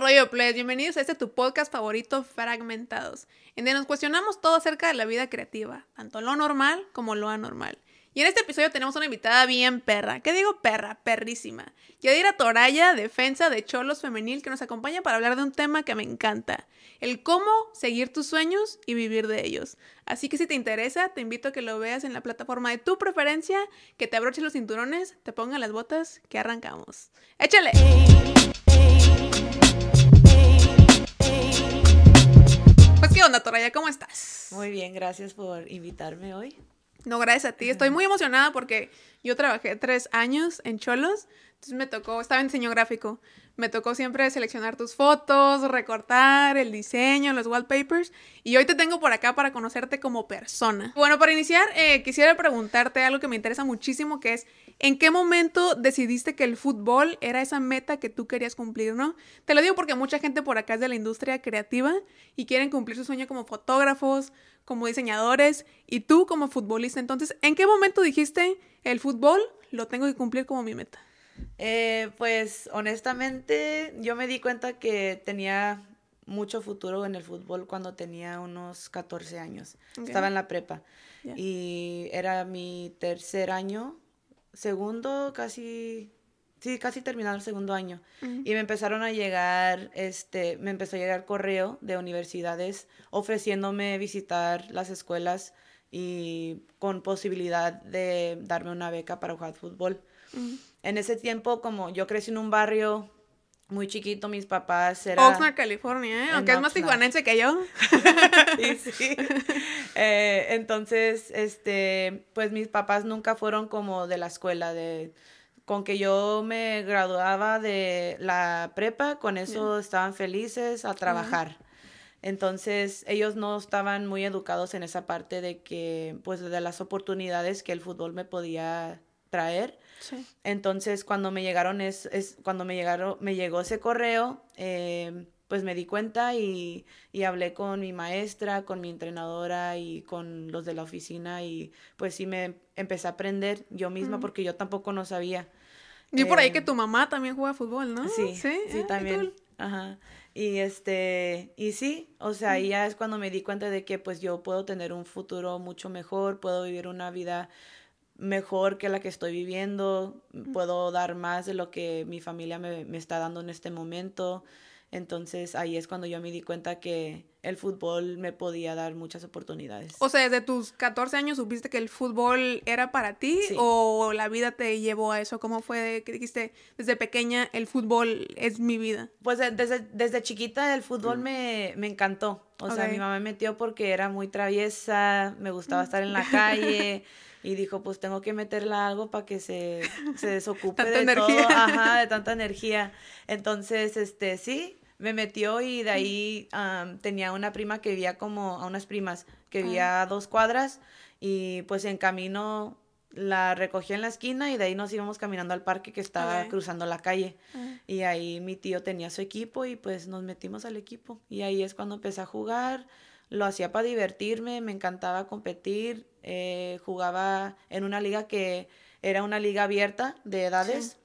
rollo, players? Bienvenidos a este tu podcast favorito, Fragmentados, en donde nos cuestionamos todo acerca de la vida creativa, tanto lo normal como lo anormal. Y en este episodio tenemos una invitada bien perra. ¿Qué digo perra? Perrísima. Yadira Toraya, defensa de Cholos Femenil, que nos acompaña para hablar de un tema que me encanta. El cómo seguir tus sueños y vivir de ellos. Así que si te interesa, te invito a que lo veas en la plataforma de tu preferencia, que te abroches los cinturones, te pongan las botas, que arrancamos. ¡Échale! Qué onda, Toraya, ¿cómo estás? Muy bien, gracias por invitarme hoy. No, gracias a ti. Estoy muy emocionada porque yo trabajé tres años en Cholos. Entonces me tocó, estaba en diseño gráfico. Me tocó siempre seleccionar tus fotos, recortar el diseño, los wallpapers. Y hoy te tengo por acá para conocerte como persona. Bueno, para iniciar, eh, quisiera preguntarte algo que me interesa muchísimo, que es, ¿en qué momento decidiste que el fútbol era esa meta que tú querías cumplir, no? Te lo digo porque mucha gente por acá es de la industria creativa y quieren cumplir su sueño como fotógrafos, como diseñadores y tú como futbolista. Entonces, ¿en qué momento dijiste el fútbol lo tengo que cumplir como mi meta? Eh, pues honestamente yo me di cuenta que tenía mucho futuro en el fútbol cuando tenía unos 14 años. Estaba en la prepa y era mi tercer año, segundo, casi sí, casi terminado el segundo año. Y me empezaron a llegar, este, me empezó a llegar correo de universidades ofreciéndome visitar las escuelas y con posibilidad de darme una beca para jugar fútbol. En ese tiempo, como yo crecí en un barrio muy chiquito, mis papás eran... Oxnard, California, ¿eh? Aunque es más tijuanense que yo. y sí. Eh, entonces, este, pues mis papás nunca fueron como de la escuela, de con que yo me graduaba de la prepa, con eso estaban felices a trabajar. Entonces, ellos no estaban muy educados en esa parte de que, pues, de las oportunidades que el fútbol me podía traer. Entonces, cuando me llegaron, es, es, cuando me llegaron, me llegó ese correo, eh, pues me di cuenta y, y, hablé con mi maestra, con mi entrenadora y con los de la oficina y pues sí me empecé a aprender yo misma porque yo tampoco no sabía. Vi por ahí que em, tu mamá también juega fútbol, ¿no? Sí, sí, sí también. Ajá. Y este, y sí, o sea, ahí ya es cuando me di cuenta de que pues yo puedo tener un futuro mucho mejor, puedo vivir una vida mejor que la que estoy viviendo, puedo dar más de lo que mi familia me, me está dando en este momento. Entonces ahí es cuando yo me di cuenta que el fútbol me podía dar muchas oportunidades. O sea, desde tus 14 años supiste que el fútbol era para ti o la vida te llevó a eso. ¿Cómo fue que dijiste desde pequeña el fútbol es mi vida? Pues desde, desde chiquita el fútbol mm. me, me, encantó. O sea, mi mamá me metió porque era muy traviesa, me gustaba estar en la calle. y dijo, pues tengo que meterla algo para que se, se desocupe de energía. todo, ajá, de tanta energía. Entonces, este, sí, me metió y de ahí tenía una prima que vivía como, a unas primas, que vivía a dos cuadras y pues en camino la recogí en la esquina y de ahí nos íbamos caminando al parque que estaba cruzando la calle. Y ahí mi tío tenía su equipo y pues nos metimos al equipo. Y ahí es cuando empecé a jugar. Lo hacía para divertirme, me encantaba competir. Eh, jugaba en una liga que era una liga abierta de edades.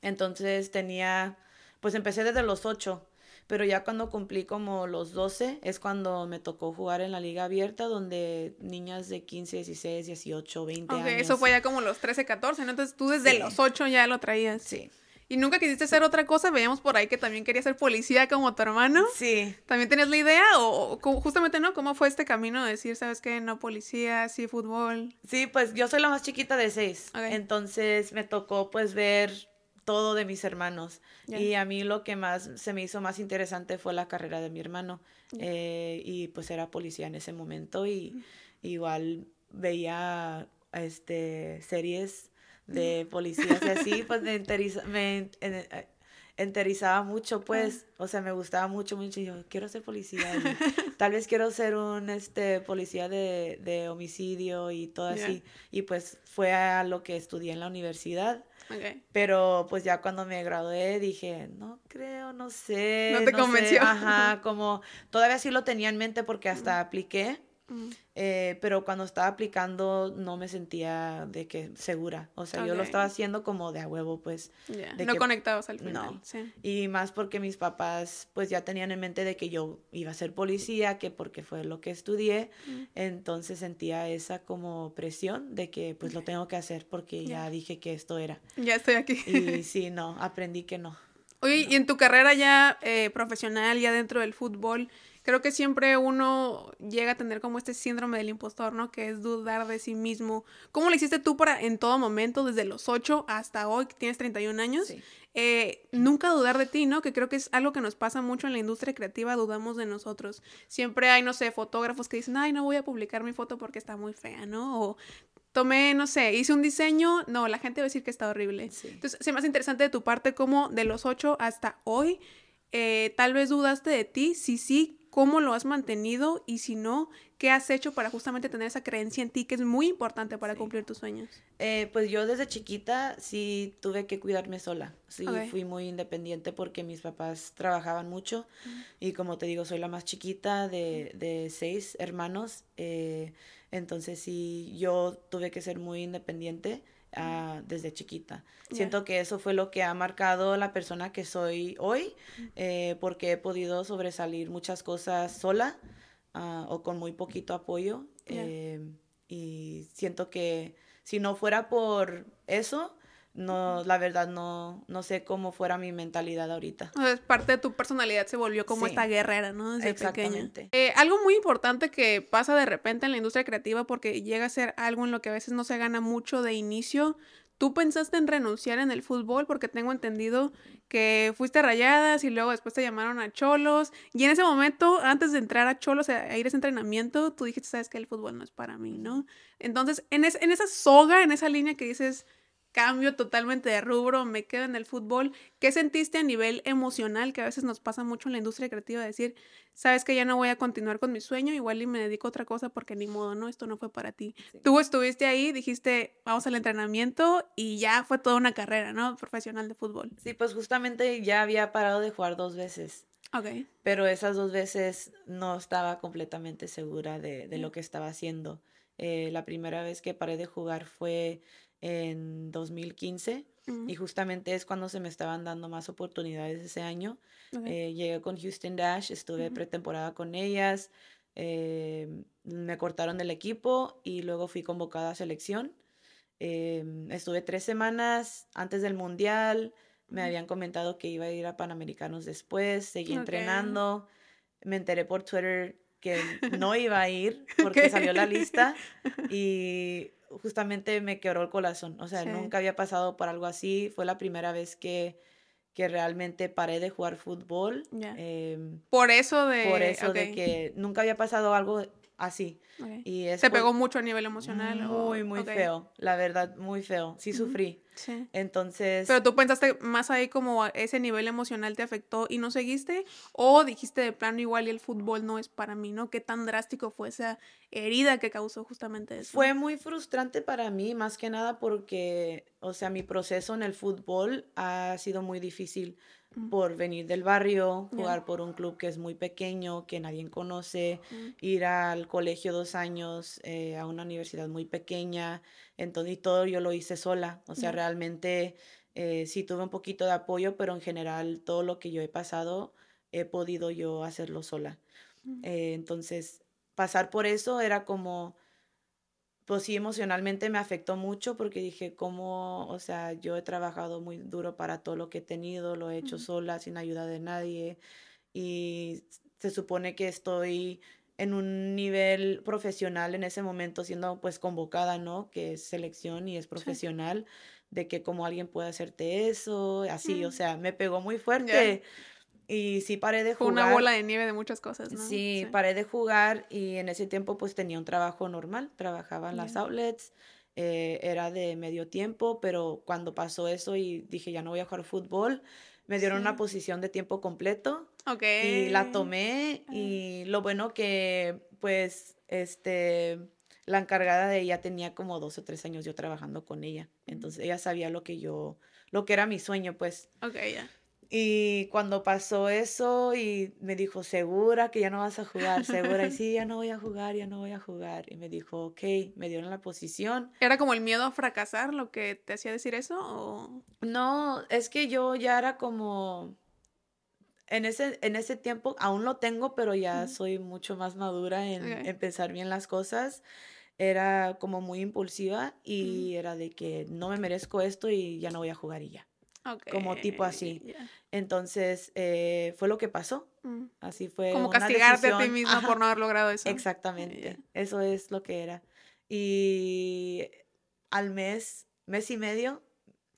Entonces tenía, pues empecé desde los ocho pero ya cuando cumplí como los 12 es cuando me tocó jugar en la liga abierta donde niñas de 15, 16, 18, 20 años. Eso fue ya como los 13, 14, ¿no? Entonces tú desde los 8 ya lo traías. Sí. ¿Y nunca quisiste hacer otra cosa? Veíamos por ahí que también querías ser policía como tu hermano. Sí. ¿También tenías la idea? O, justamente, ¿no? ¿Cómo fue este camino de decir, sabes qué, no policía, sí fútbol? Sí, pues yo soy la más chiquita de seis. Entonces me tocó pues ver todo de mis hermanos. Y a mí lo que más se me hizo más interesante fue la carrera de mi hermano. Eh, y pues era policía en ese momento y igual veía este series de policías y así, pues me, me eh, enterizaba mucho, pues, o sea, me gustaba mucho, mucho, y yo quiero ser policía, tal vez quiero ser un, este, policía de, de homicidio y todo así, y pues fue a lo que estudié en la universidad, pero pues ya cuando me gradué dije, no creo, no sé. No te convenció. Ajá, como todavía sí lo tenía en mente porque hasta apliqué Eh, pero cuando estaba aplicando no me sentía de que segura. O sea, yo lo estaba haciendo como de a huevo, pues. no conectabas al final. No. Y más porque mis papás pues ya tenían en mente de que yo iba a ser policía, que porque fue lo que estudié. Entonces sentía esa como presión de que pues lo tengo que hacer porque ya dije que esto era. Ya estoy aquí. Y sí, no, aprendí que no. Oye, y en tu carrera ya eh, profesional, ya dentro del fútbol, creo que siempre uno llega a tener como este síndrome del impostor, ¿no? Que es dudar de sí mismo. ¿Cómo lo hiciste tú para en todo momento, desde los 8 hasta hoy, que tienes 31 años? Eh, nunca dudar de ti, ¿no? Que creo que es algo que nos pasa mucho en la industria creativa, dudamos de nosotros. Siempre hay, no sé, fotógrafos que dicen, ay, no voy a publicar mi foto porque está muy fea, ¿no? O tomé, no sé, hice un diseño, no, la gente va a decir que está horrible. Entonces, se me hace interesante de tu parte como de los 8 hasta hoy, eh, tal vez dudaste de ti, sí, sí, cómo lo has mantenido y si no, qué has hecho para justamente tener esa creencia en ti que es muy importante para cumplir tus sueños. Eh, pues yo desde chiquita sí tuve que cuidarme sola, sí fui muy independiente porque mis papás trabajaban mucho y como te digo, soy la más chiquita de, de seis hermanos, eh, entonces sí yo tuve que ser muy independiente. Desde chiquita. Siento que eso fue lo que ha marcado la persona que soy hoy, eh, porque he podido sobresalir muchas cosas sola ah, o con muy poquito apoyo. Eh, y siento que si no fuera por eso, no, la verdad no, no sé cómo fuera mi mentalidad ahorita. parte de tu personalidad se volvió como esta guerrera, ¿no? Desde Exactamente. Eh, algo muy importante que pasa de repente en la industria creativa porque llega a ser algo en lo que a veces no se gana mucho de inicio. ¿Tú pensaste en renunciar en el fútbol? Porque tengo entendido que fuiste rayadas y luego después te llamaron a Cholos. Y en ese momento, antes de entrar a Cholos, a ir a ese entrenamiento, tú dijiste, sabes que el fútbol no es para mí, ¿no? Entonces, en, en esa soga, en esa línea que dices, cambio totalmente de rubro, me quedo en el fútbol. ¿Qué sentiste a nivel emocional, que a veces nos pasa mucho en la industria creativa, decir, sabes que ya no voy a continuar con mi sueño, igual y me dedico a otra cosa porque ni modo, ¿no? Esto no fue para ti. Tú estuviste ahí, dijiste, vamos al entrenamiento y ya fue toda una carrera, ¿no? Profesional de fútbol. Sí, pues justamente ya había parado de jugar dos veces. Ok. Pero esas dos veces no estaba completamente segura de, de lo que estaba haciendo. Eh, la primera vez que paré de jugar fue en 2015 y justamente es cuando se me estaban dando más oportunidades ese año. Eh, llegué con Houston Dash, estuve pretemporada con ellas, eh, me cortaron del equipo y luego fui convocada a selección. Em, estuve tres semanas antes del Mundial, me habían comentado que iba a ir a Panamericanos después, seguí entrenando, me enteré por Twitter que no iba a ir porque salió la lista y justamente me quebró el corazón. O sea, nunca había pasado por algo así. Fue la primera vez que, que realmente paré de jugar fútbol. Em, por eso de... Por eso de que nunca había pasado algo así. Y Se pegó mucho a nivel emocional. Muy, muy feo. La verdad, muy feo. Sí sufrí. Sí. Entonces... Pero tú pensaste más ahí como ese nivel emocional te afectó y no seguiste o dijiste de plano igual y el fútbol no es para mí, ¿no? ¿Qué tan drástico fue esa herida que causó justamente eso? Fue muy frustrante para mí, más que nada porque, o sea, mi proceso en el fútbol ha sido muy difícil por venir del barrio, jugar por un club que es muy pequeño, que nadie conoce, ir al colegio dos años, eh, a una universidad muy pequeña, entonces y todo yo lo hice sola, o sea, realmente eh, sí tuve un poquito de apoyo, pero en general todo lo que yo he pasado he podido yo hacerlo sola. Eh, entonces, pasar por eso era como pues sí, emocionalmente me afectó mucho porque dije, ¿cómo? O sea, yo he trabajado muy duro para todo lo que he tenido, lo he hecho sola, sin ayuda de nadie, y se supone que estoy en un nivel profesional en ese momento siendo pues convocada, ¿no? Que es selección y es profesional, de que como alguien puede hacerte eso, así, o sea, me pegó muy fuerte. Y sí paré de jugar. Fue una bola de nieve de muchas cosas, ¿no? Sí, paré de jugar y en ese tiempo pues tenía un trabajo normal, trabajaba en las outlets, eh, era de medio tiempo, pero cuando pasó eso y dije ya no voy a jugar fútbol, me dieron una posición de tiempo completo. Ok. Y la tomé ah. y lo bueno que pues este la encargada de ella tenía como dos o tres años yo trabajando con ella. Entonces ella sabía lo que yo, lo que era mi sueño, pues. Ok, ya. Y cuando pasó eso y me dijo, segura que ya no vas a jugar, segura. Y sí, ya no voy a jugar, ya no voy a jugar. Y me dijo, ok, me dieron la posición. ¿Era como el miedo a fracasar lo que te hacía decir eso? O... No, es que yo ya era como... En ese, en ese tiempo aún lo tengo, pero ya soy mucho más madura en, en pensar bien las cosas era como muy impulsiva y era de que no me merezco esto y ya no voy a jugar y ya. Como tipo así. Entonces, eh, fue lo que pasó. Mm. Así fue. Como castigarte a ti mismo por no haber logrado eso. Exactamente. Eso es lo que era. Y al mes, mes y medio,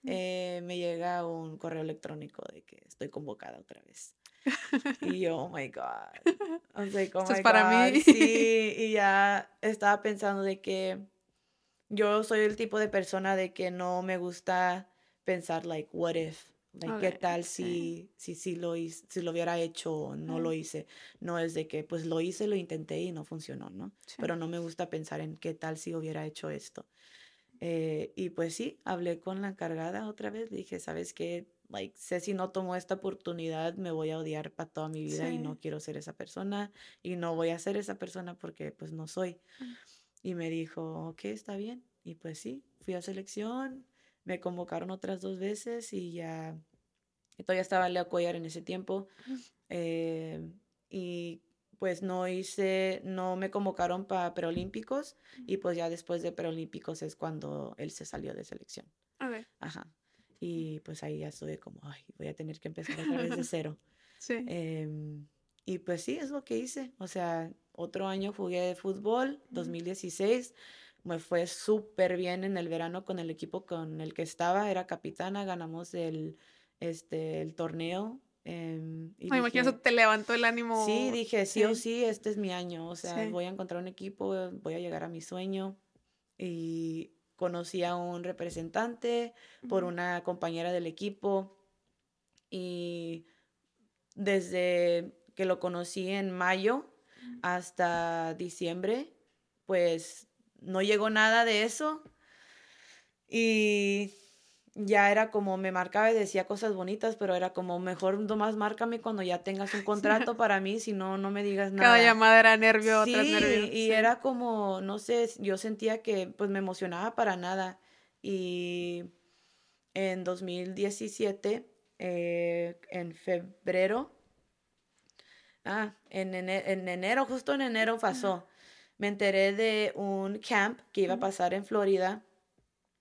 mm. eh, me llega un correo electrónico de que estoy convocada otra vez. Y yo, oh my God. I was like, oh my es para mí. Sí, y ya estaba pensando de que yo soy el tipo de persona de que no me gusta pensar, like, what if? Like, ¿Qué tal si, si, si, lo hice, si lo hubiera hecho o no lo hice? No es de que, pues lo hice, lo intenté y no funcionó, ¿no? Pero no me gusta pensar en qué tal si hubiera hecho esto. Eh, y pues sí, hablé con la encargada otra vez, le dije, ¿sabes qué? like, sé si no tomo esta oportunidad, me voy a odiar para toda mi vida y no quiero ser esa persona y no voy a ser esa persona porque pues no soy. Mm. Y me dijo, ok, está bien. Y pues sí, fui a selección, me convocaron otras dos veces y ya, todavía estaba Leo Cuellar en ese tiempo. Eh, y pues no hice, no me convocaron para preolímpicos y pues ya después de preolímpicos es cuando él se salió de selección. Ajá. Y pues ahí ya estuve como, ay, voy a tener que empezar otra vez de cero. sí. Em, y pues sí, es lo que hice. O sea, otro año jugué de fútbol, 2016. Me fue súper bien en el verano con el equipo con el que estaba. Era capitana, ganamos el, este, el torneo. Eh, Me imagino eso te levantó el ánimo. Sí, dije, sí, o sí, este es mi año. O sea, voy a encontrar un equipo, voy a llegar a mi sueño. Y conocí a un representante por una compañera del equipo y desde que lo conocí en mayo hasta diciembre, pues no llegó nada de eso. Y ya era como me marcaba y decía cosas bonitas, pero era como mejor nomás márcame cuando ya tengas un contrato para mí, si no, no me digas nada. Cada llamada era nervio, sí, Y era como, no sé, yo sentía que pues me emocionaba para nada. Y en 2017, eh, en febrero, ah, en enero, en enero, justo en enero pasó, me enteré de un camp que iba a pasar en Florida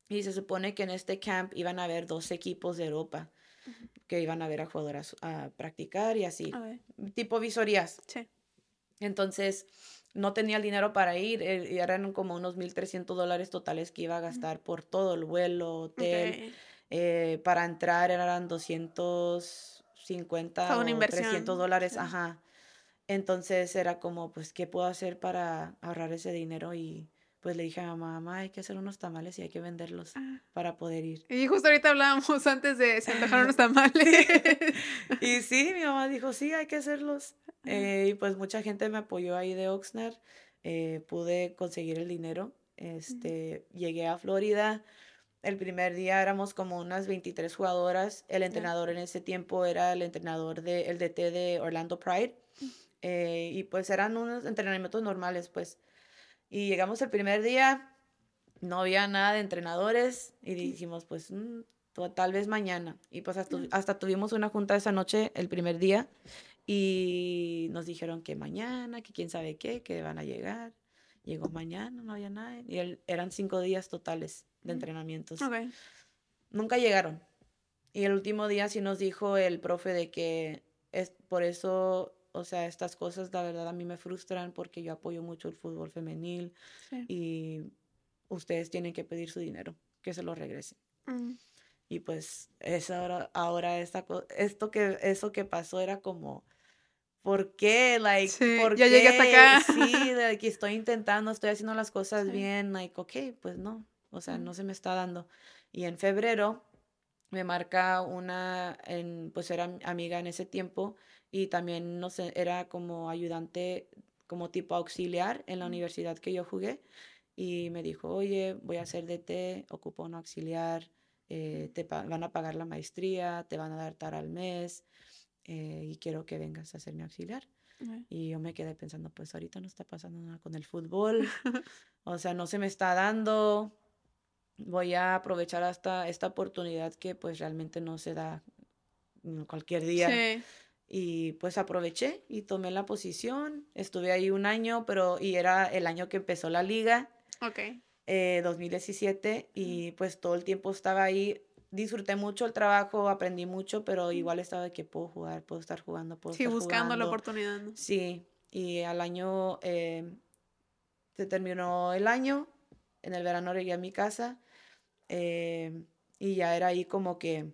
y se supone que en este camp iban a haber dos equipos de Europa que iban a ver a jugadoras a practicar y así. Tipo visorías. Sí. Entonces, no tenía el dinero para ir. Y eran como unos 1.300 dólares totales que iba a gastar por todo el vuelo, hotel. Eh, para entrar eran 250 o 300 dólares. Ajá. Entonces era como, pues, ¿qué puedo hacer para ahorrar ese dinero y pues le dije a mamá, mamá, hay que hacer unos tamales y hay que venderlos ah. para poder ir. Y justo ahorita hablábamos antes de se antojaron unos tamales. y sí, mi mamá dijo, sí, hay que hacerlos. Eh, y pues mucha gente me apoyó ahí de Oxnard. Eh, pude conseguir el dinero. Este, Llegué a Florida. El primer día éramos como unas 23 jugadoras. El entrenador en ese tiempo era el entrenador del el DT de Orlando Pride. Eh, y pues eran unos entrenamientos normales, pues. Y llegamos el primer día, no había nada de entrenadores y dijimos, pues mm, tal vez mañana. Y pues hasta, tuvimos una junta esa noche, el primer día, y nos dijeron que mañana, que quién sabe qué, que van a llegar. Llegó mañana, no había nada. Y eran cinco días totales de entrenamientos. Nunca llegaron. Y el último día sí nos dijo el profe de que es por eso o sea, estas cosas la verdad a mí me frustran porque yo apoyo mucho el fútbol femenil y ustedes tienen que pedir su dinero, que se lo regresen. Mm. Y pues es ahora, ahora esta, esto que, eso que pasó era como, ¿por qué? Like, ¿por ya llegué hasta acá. Sí, de que estoy intentando, estoy haciendo las cosas bien, like, ok, pues no, o sea, no se me está dando. Y en febrero me marca una, en, pues era amiga en ese tiempo, y también no sé, era como ayudante, como tipo auxiliar en la universidad que yo jugué y me dijo, oye, voy a hacer DT, ocupo un auxiliar, eh, te van a pagar la maestría, te van a dar tal al mes eh, y quiero que vengas a ser mi auxiliar. Y yo me quedé pensando, pues ahorita no está pasando nada con el fútbol, o sea, no se me está dando, voy a aprovechar hasta esta oportunidad que pues realmente no se da cualquier día. Sí. Y pues aproveché y tomé la posición. Estuve ahí un año, pero y era el año que empezó la liga. Ok. 2017 eh, y pues todo el tiempo estaba ahí. Disfruté mucho el trabajo, aprendí mucho, pero igual estaba de que puedo jugar, puedo estar jugando, puedo sí, buscando la oportunidad. Sí, y al año eh, se terminó el año, en el verano llegué a mi casa eh, y ya era ahí como que,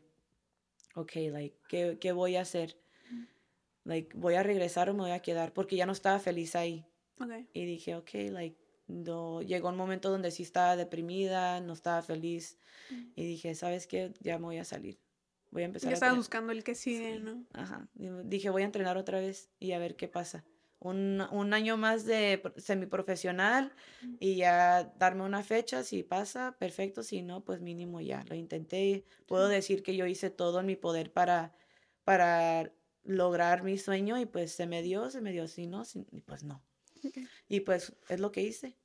ok, like, ¿qué, ¿qué voy a hacer? Like, voy a regresar o me voy a quedar, porque ya no estaba feliz ahí. Okay. Y dije, ok, like, no, llegó un momento donde sí estaba deprimida, no estaba feliz, mm. y dije, ¿sabes qué? Ya me voy a salir. Voy a empezar ya estaba buscando el que sigue, ¿no? Ajá. Dije, voy a entrenar otra vez y a ver qué pasa. Un, un año más de semiprofesional mm. y ya darme una fecha, si pasa, perfecto, si no, pues mínimo ya. Lo intenté. Puedo decir que yo hice todo en mi poder para, para lograr mi sueño y pues se me dio, se me dio, si no, y pues no. Y pues es lo que hice.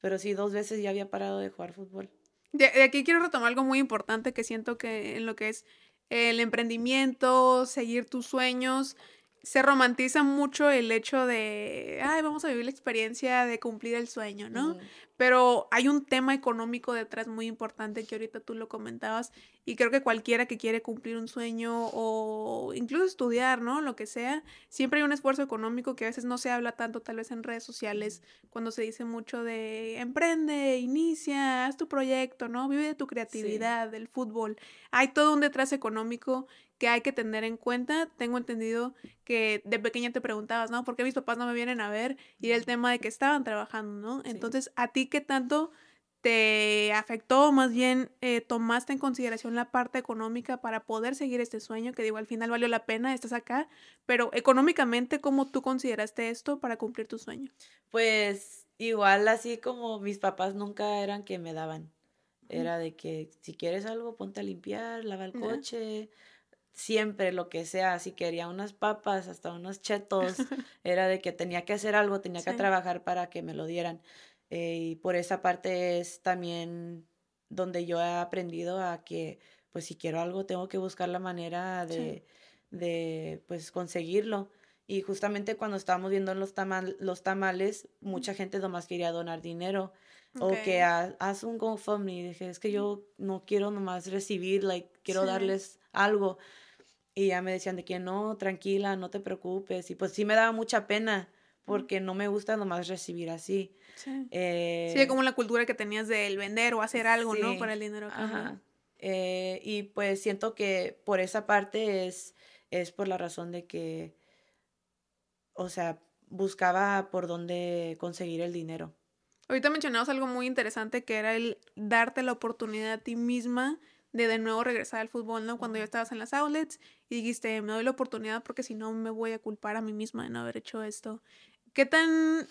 Pero sí, dos veces ya había parado de jugar fútbol. De, aquí quiero retomar algo muy importante que siento que en lo que es el emprendimiento, seguir tus sueños, se romantiza mucho el hecho de, ay, vamos a vivir la experiencia de cumplir el sueño, ¿no? Pero hay un tema económico detrás muy importante que ahorita tú lo comentabas y creo que cualquiera que quiere cumplir un sueño o incluso estudiar, ¿no? Lo que sea, siempre hay un esfuerzo económico que a veces no se habla tanto tal vez en redes sociales cuando se dice mucho de emprende, inicia, haz tu proyecto, ¿no? Vive de tu creatividad, del fútbol. Hay todo un detrás económico que hay que tener en cuenta. Tengo entendido que de pequeña te preguntabas, ¿no? ¿Por qué mis papás no me vienen a ver? Y el tema de que estaban trabajando, ¿no? Entonces, ¿a ti qué tanto te afectó? Más bien, eh, tomaste en consideración la parte económica para poder seguir este sueño, que digo, al final valió la pena, estás acá, pero económicamente, ¿cómo tú consideraste esto para cumplir tu sueño? Pues igual así como mis papás nunca eran que me daban. Era de que si quieres algo, ponte a limpiar, lava el coche, siempre lo que sea, si quería unas papas, hasta unos chetos, era de que tenía que hacer algo, tenía que trabajar para que me lo dieran. Eh, y por esa parte es también donde yo he aprendido a que, pues si quiero algo, tengo que buscar la manera de, de pues conseguirlo. Y justamente cuando estábamos viendo los, tamal, los tamales, mucha gente nomás quería donar dinero. O que haz un GoFundMe. Dije, es que yo no quiero nomás recibir, like, quiero darles algo. Y ya me decían de que no, tranquila, no te preocupes. Y pues sí me daba mucha pena porque no me gusta nomás recibir así. Sí. Eh, sí, como la cultura que tenías del vender o hacer algo, ¿no? Para el dinero. Ajá. Eh, y pues siento que por esa parte es, es por la razón de que, o sea, buscaba por dónde conseguir el dinero. Ahorita mencionabas algo muy interesante que era el darte la oportunidad a ti misma de de nuevo regresar al fútbol, ¿no? Cuando ya estabas en las outlets y dijiste, me doy la oportunidad porque si no me voy a culpar a mí misma de no haber hecho esto. ¿Qué tan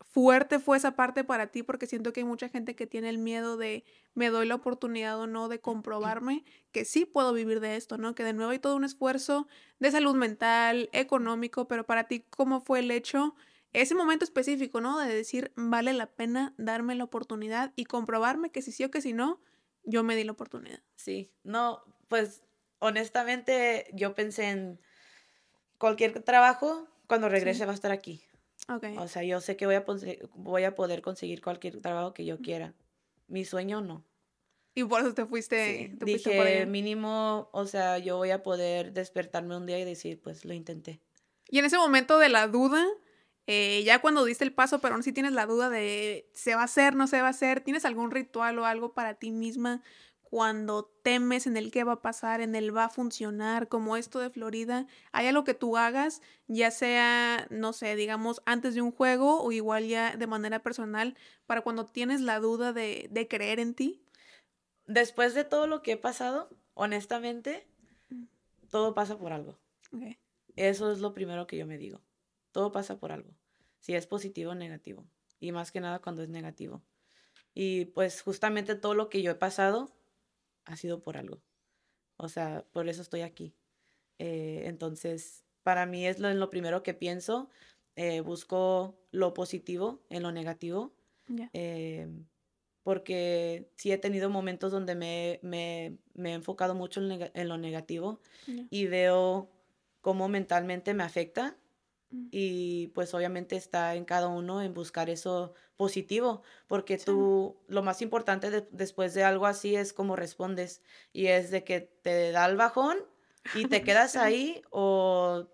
fuerte fue esa parte para ti? Porque siento que hay mucha gente que tiene el miedo de me doy la oportunidad o no de comprobarme que sí puedo vivir de esto, ¿no? Que de nuevo hay todo un esfuerzo de salud mental, económico, pero para ti, ¿cómo fue el hecho? Ese momento específico, ¿no? De decir, vale la pena darme la oportunidad y comprobarme que si sí o que si no, yo me di la oportunidad. Sí, no, pues honestamente yo pensé en cualquier trabajo, cuando regrese va a estar aquí. Okay. O sea, yo sé que voy a, voy a poder conseguir cualquier trabajo que yo quiera. Mi sueño no. Y por eso te fuiste. Te Dije, mínimo, o sea, yo voy a poder despertarme un día y decir, pues lo intenté. Y en ese momento de la duda, eh, ya cuando diste el paso, pero aún si tienes la duda de se va a hacer, no se va a hacer, ¿tienes algún ritual o algo para ti misma cuando temes en el qué va a pasar, en el va a funcionar, como esto de Florida? ¿Hay algo que tú hagas, ya sea, no sé, digamos, antes de un juego o igual ya de manera personal, para cuando tienes la duda de, de creer en ti? Después de todo lo que he pasado, honestamente, mm. todo pasa por algo. Eso es lo primero que yo me digo. Todo pasa por algo, si es positivo o negativo, y más que nada cuando es negativo. Y pues justamente todo lo que yo he pasado ha sido por algo. O sea, por eso estoy aquí. Eh, entonces, para mí es lo, lo primero que pienso. Eh, busco lo positivo en lo negativo. Eh, porque sí he tenido momentos donde me, me, me he enfocado mucho en, en lo negativo y veo cómo mentalmente me afecta. Y pues obviamente está en cada uno en buscar eso positivo, porque tú, lo más importante después de algo así es cómo respondes. Y es de que te da el bajón y te quedas ahí o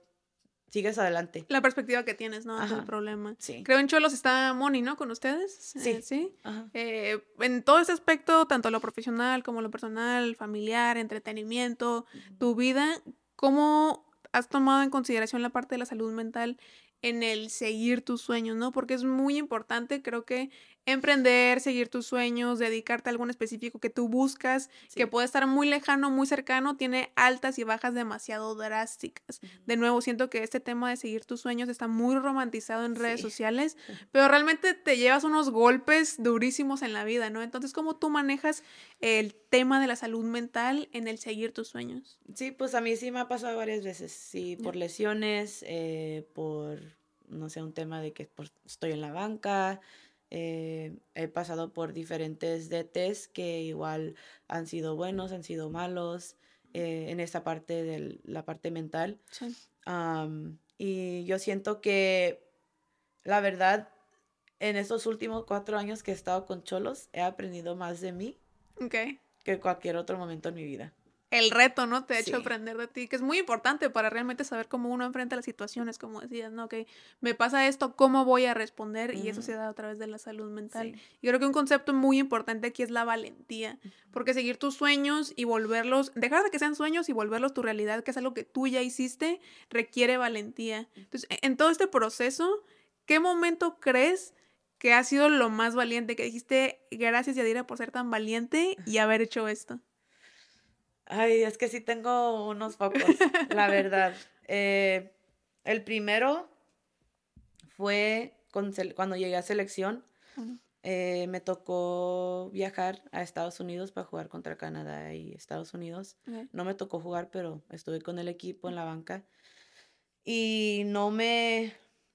sigues adelante. La perspectiva que tienes, ¿no? el problema. Sí. Creo en Cholos está Moni, ¿no? Con ustedes. Sí. Eh, sí. Eh, en todo ese aspecto, tanto lo profesional como lo personal, familiar, entretenimiento, tu vida, ¿cómo has tomado en consideración la parte de la salud mental en el seguir tus sueños, ¿no? Porque es muy importante, creo que emprender, seguir tus sueños, dedicarte a algo específico que tú buscas, que puede estar muy lejano, muy cercano, tiene altas y bajas demasiado drásticas. De nuevo, siento que este tema de seguir tus sueños está muy romantizado en redes sociales, pero realmente te llevas unos golpes durísimos en la vida, ¿no? Entonces, ¿cómo tú manejas el tema de la salud mental en el seguir tus sueños? Sí, pues a mí sí me ha pasado varias veces, sí, por lesiones, eh, por, no sé, un tema de que estoy en la banca, eh, he pasado por diferentes DTs que igual han sido buenos, han sido malos eh, en esta parte de la parte mental. y yo siento que la verdad, en estos últimos cuatro años que he estado con Cholos, he aprendido más de mí que cualquier otro momento en mi vida el reto, ¿no? Te ha hecho aprender de ti, que es muy importante para realmente saber cómo uno enfrenta las situaciones, como decías, ¿no? Que me pasa esto, ¿cómo voy a responder? Y eso se da a través de la salud mental. Y creo que un concepto muy importante aquí es la valentía, porque seguir tus sueños y volverlos, dejar de que sean sueños y volverlos tu realidad, que es algo que tú ya hiciste, requiere valentía. Entonces, e, en todo este proceso, ¿qué momento crees? que ha sido lo más valiente, que dijiste gracias Yadira por ser tan valiente y haber hecho esto. Ay, es que sí tengo unos pocos, la verdad. Eh, el primero fue cuando llegué a selección. Eh, me tocó viajar a Estados Unidos para jugar contra Canadá y Estados Unidos. No me tocó jugar, pero estuve con el equipo en la banca. Y no me,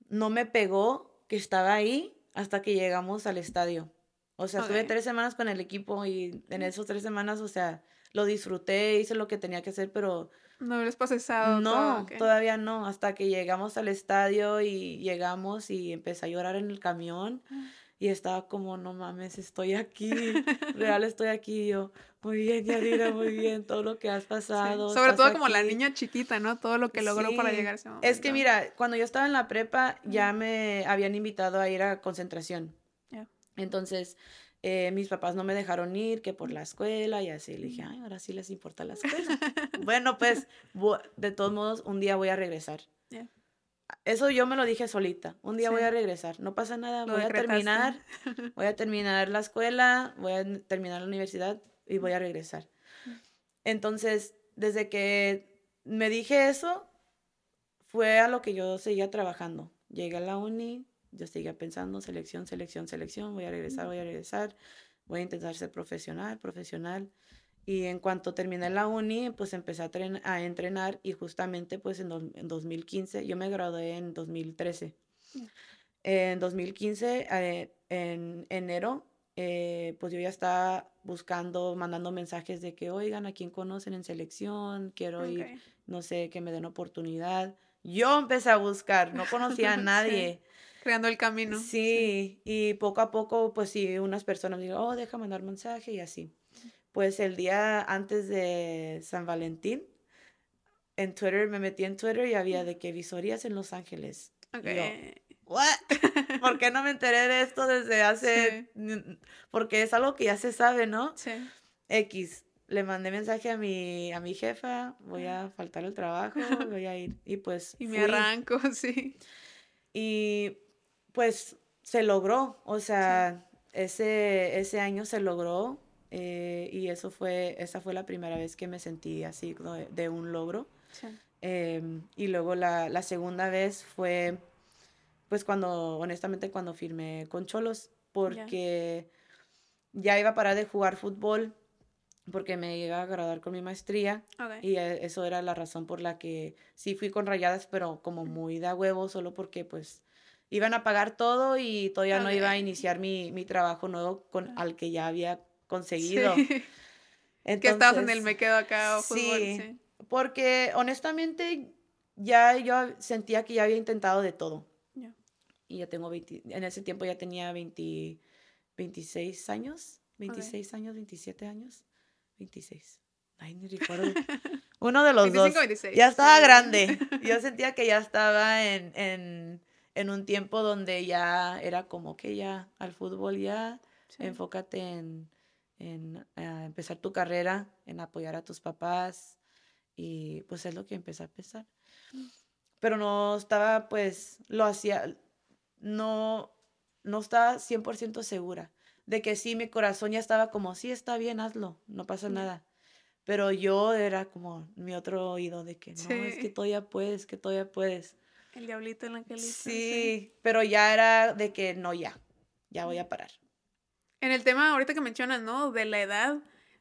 no me pegó que estaba ahí hasta que llegamos al estadio. O sea, estuve tres semanas con el equipo y en esas tres semanas, o sea, lo disfruté, hice lo que tenía que hacer, pero... No habías procesado. No, todavía no, hasta que llegamos al estadio y llegamos y empecé a llorar en el camión ah. y estaba como, no mames, estoy aquí, real estoy aquí, yo, muy bien, Yadira, muy bien, todo lo que has pasado. Sobre todo como la niña chiquita, ¿no? Todo lo que logró para llegar a ese momento. Es que mira, cuando yo estaba en la prepa ya me habían invitado a ir a concentración. Entonces, eh, mis papás no me dejaron ir, que por la escuela y así. Le dije, ay, ahora sí les importa la escuela. bueno, pues, de todos modos, un día voy a regresar. Eso yo me lo dije solita. Un día voy a regresar. No pasa nada. voy a terminar. Voy a terminar la escuela, voy a terminar la universidad y voy a regresar. Entonces, desde que me dije eso, fue a lo que yo seguía trabajando. Llegué a la uni, yo seguía pensando, selección, selección, selección, voy a regresar, voy a regresar, voy a intentar ser profesional, profesional. Y en cuanto terminé la uni, pues empecé a, a entrenar y justamente pues en, 2015, yo me gradué en 2013. En 2015, eh, en enero, eh, pues yo ya estaba buscando, mandando mensajes de que, oigan, a quién conocen en selección, quiero ir, no sé, que me den oportunidad. Yo empecé a buscar, no conocía a nadie. Creando el camino. Sí, y poco a poco, pues sí, unas personas dijeron, oh, déjame mandar mensaje y así. Pues el día antes de San Valentín, en Twitter, me metí en Twitter y había de que visorías en Los Ángeles. Ok. ¿what? ¿Por qué no me enteré de esto desde hace...? Porque es algo que ya se sabe, ¿no? Sí. X. Le mandé mensaje a mi, a mi jefa, voy a faltar el trabajo, voy a ir. Y pues... Y me arranco, sí. Y pues se logró, o sea, ese, ese año se logró eh, y eso fue, esa fue la primera vez que me sentí así de, un logro. Em, y luego la, la, segunda vez fue, pues cuando, honestamente, cuando firmé con Cholos, porque ya iba a parar de jugar fútbol porque me iba a graduar con mi maestría y e, eso era la razón por la que sí fui con rayadas, pero como muy da huevo, solo porque pues iban a pagar todo y todavía no iba a iniciar mi, mi trabajo nuevo con, al que ya había conseguido. Sí. que estabas en el me quedo acá o fútbol, sí, porque honestamente ya yo sentía que ya había intentado de todo. Y ya tengo 20, en ese tiempo ya tenía 20, 26 años, 26 años, 27 años, 26. Ay, ni recuerdo. Uno de los 25, dos. 26. Ya estaba grande. Yo sentía que ya estaba en, en, en, un tiempo donde ya era como que ya al fútbol ya enfócate en, en eh, empezar tu carrera, en apoyar a tus papás y pues es lo que empecé a pensar. Mm. Pero no estaba pues, lo hacía, no, no estaba 100% segura de que sí, mi corazón ya estaba como, sí, está bien, hazlo, no pasa nada. Pero yo era como mi otro oído de que no, es que todavía puedes, que todavía puedes. El diablito en la que Sí, sí, pero ya era de que no, ya, ya voy a parar. En el tema ahorita que mencionas, ¿no? De la edad,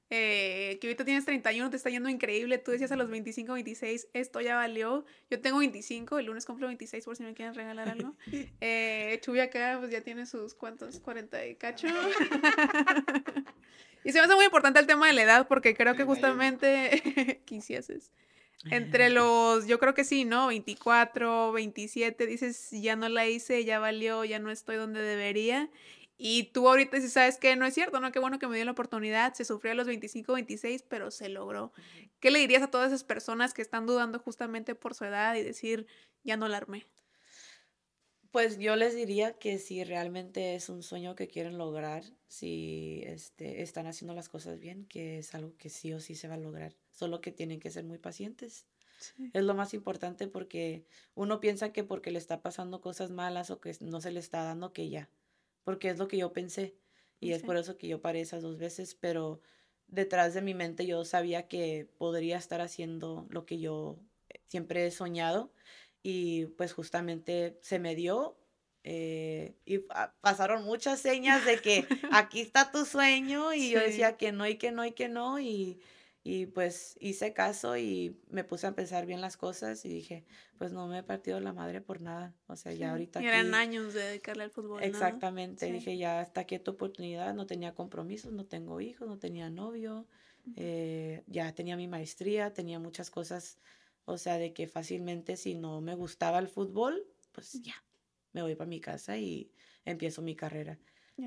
eh, que ahorita tienes 31, te está yendo increíble. Tú decías a los 25, 26, esto ya valió. Yo tengo 25, el lunes cumplo 26 por si me quieren regalar algo. Eh, Chubi acá, pues ya tiene sus cuantos, 40 y cacho. y se me hace muy importante el tema de la edad porque creo que justamente quisieses. Entre los, yo creo que sí, ¿no? 24, 27, dices, ya no la hice, ya valió, ya no estoy donde debería. Y tú ahorita si sabes que no es cierto, ¿no? Qué bueno que me dio la oportunidad, se sufrió a los 25, 26, pero se logró. ¿Qué le dirías a todas esas personas que están dudando justamente por su edad y decir, ya no la armé? Pues yo les diría que si realmente es un sueño que quieren lograr, si este, están haciendo las cosas bien, que es algo que sí o sí se va a lograr, solo que tienen que ser muy pacientes. Es lo más importante porque uno piensa que porque le está pasando cosas malas o que no se le está dando que ya porque es lo que yo pensé y es por eso que yo paré esas dos veces, pero detrás de mi mente yo sabía que podría estar haciendo lo que yo siempre he soñado y pues justamente se me dio eh, y pasaron muchas señas de que aquí está tu sueño y yo decía que no y que no y que no y y pues hice caso y me puse a pensar bien las cosas y dije, pues no me he partido la madre por nada. O sea, ya ahorita... Y eran años de dedicarle al fútbol. Exactamente. Dije, ya está aquí tu oportunidad. No tenía compromisos, no tengo hijos, no tenía novio. Eh, ya tenía mi maestría, tenía muchas cosas. O sea, de que fácilmente si no me gustaba el fútbol, pues ya, me voy para mi casa y empiezo mi carrera.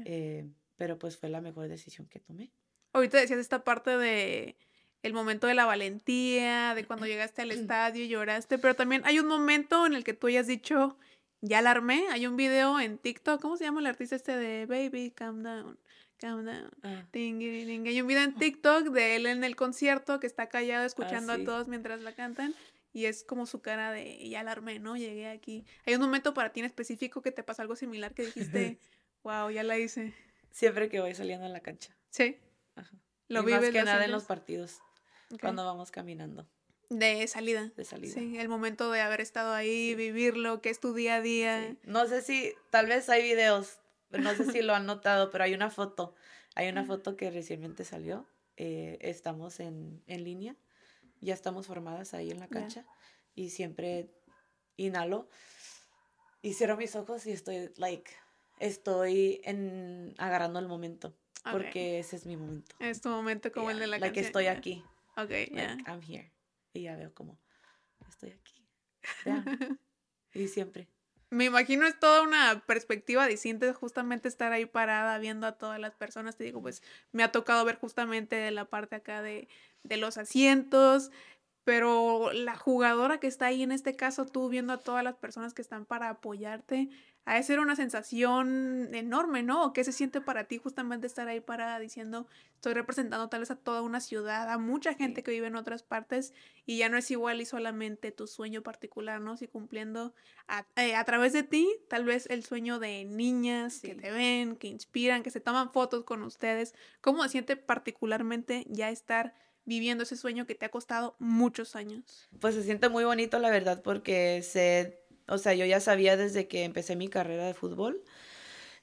Eh, pero pues fue la mejor decisión que tomé. Ahorita decías esta parte de el momento de la valentía, de cuando llegaste al estadio y lloraste, pero también hay un momento en el que tú hayas dicho, ya la armé, hay un video en TikTok, ¿cómo se llama el artista este de Baby, calm down, calm down? Ah. Hay un video en TikTok de él en el concierto que está callado escuchando a todos mientras la cantan. Y es como su cara de, ya la armé, ¿no? Llegué aquí. ¿Hay un momento para ti en específico que te pasó algo similar que dijiste, wow, ya la hice? Siempre que voy saliendo a la cancha. Sí. Ajá. Lo y más que nada en los partidos cuando vamos caminando. De salida. De salida. Sí, el momento de haber estado ahí, vivirlo, que es tu día a día. No sé si, tal vez hay videos, no sé si lo han notado, pero hay una foto. Hay una foto que recientemente salió. Eh, estamos en, en, línea, ya estamos formadas ahí en la cancha y siempre inhalo y cierro mis ojos y estoy, like, estoy en, agarrando el momento. Porque ese es mi momento. Es tu momento como el de la like cancha. estoy aquí. Ok, ya. I'm here. Y ya veo como, estoy aquí. y siempre. Me imagino es toda una perspectiva distinta justamente estar ahí parada viendo a todas las personas. Te digo, pues me ha tocado ver justamente de la parte acá de, de los asientos, pero la jugadora que está ahí, en este caso tú viendo a todas las personas que están para apoyarte, a de ser una sensación enorme, ¿no? ¿O qué se siente para ti justamente estar ahí para diciendo, estoy representando tal vez a toda una ciudad, a mucha gente que vive en otras partes y ya no es igual y solamente tu sueño particular, ¿no? Si cumpliendo a, eh, a través de ti, tal vez el sueño de niñas que te ven, que inspiran, que se toman fotos con ustedes. ¿Cómo se siente particularmente ya estar viviendo ese sueño que te ha costado muchos años? Pues se siente muy bonito, la verdad, porque se o sea, yo ya sabía desde que empecé mi carrera de fútbol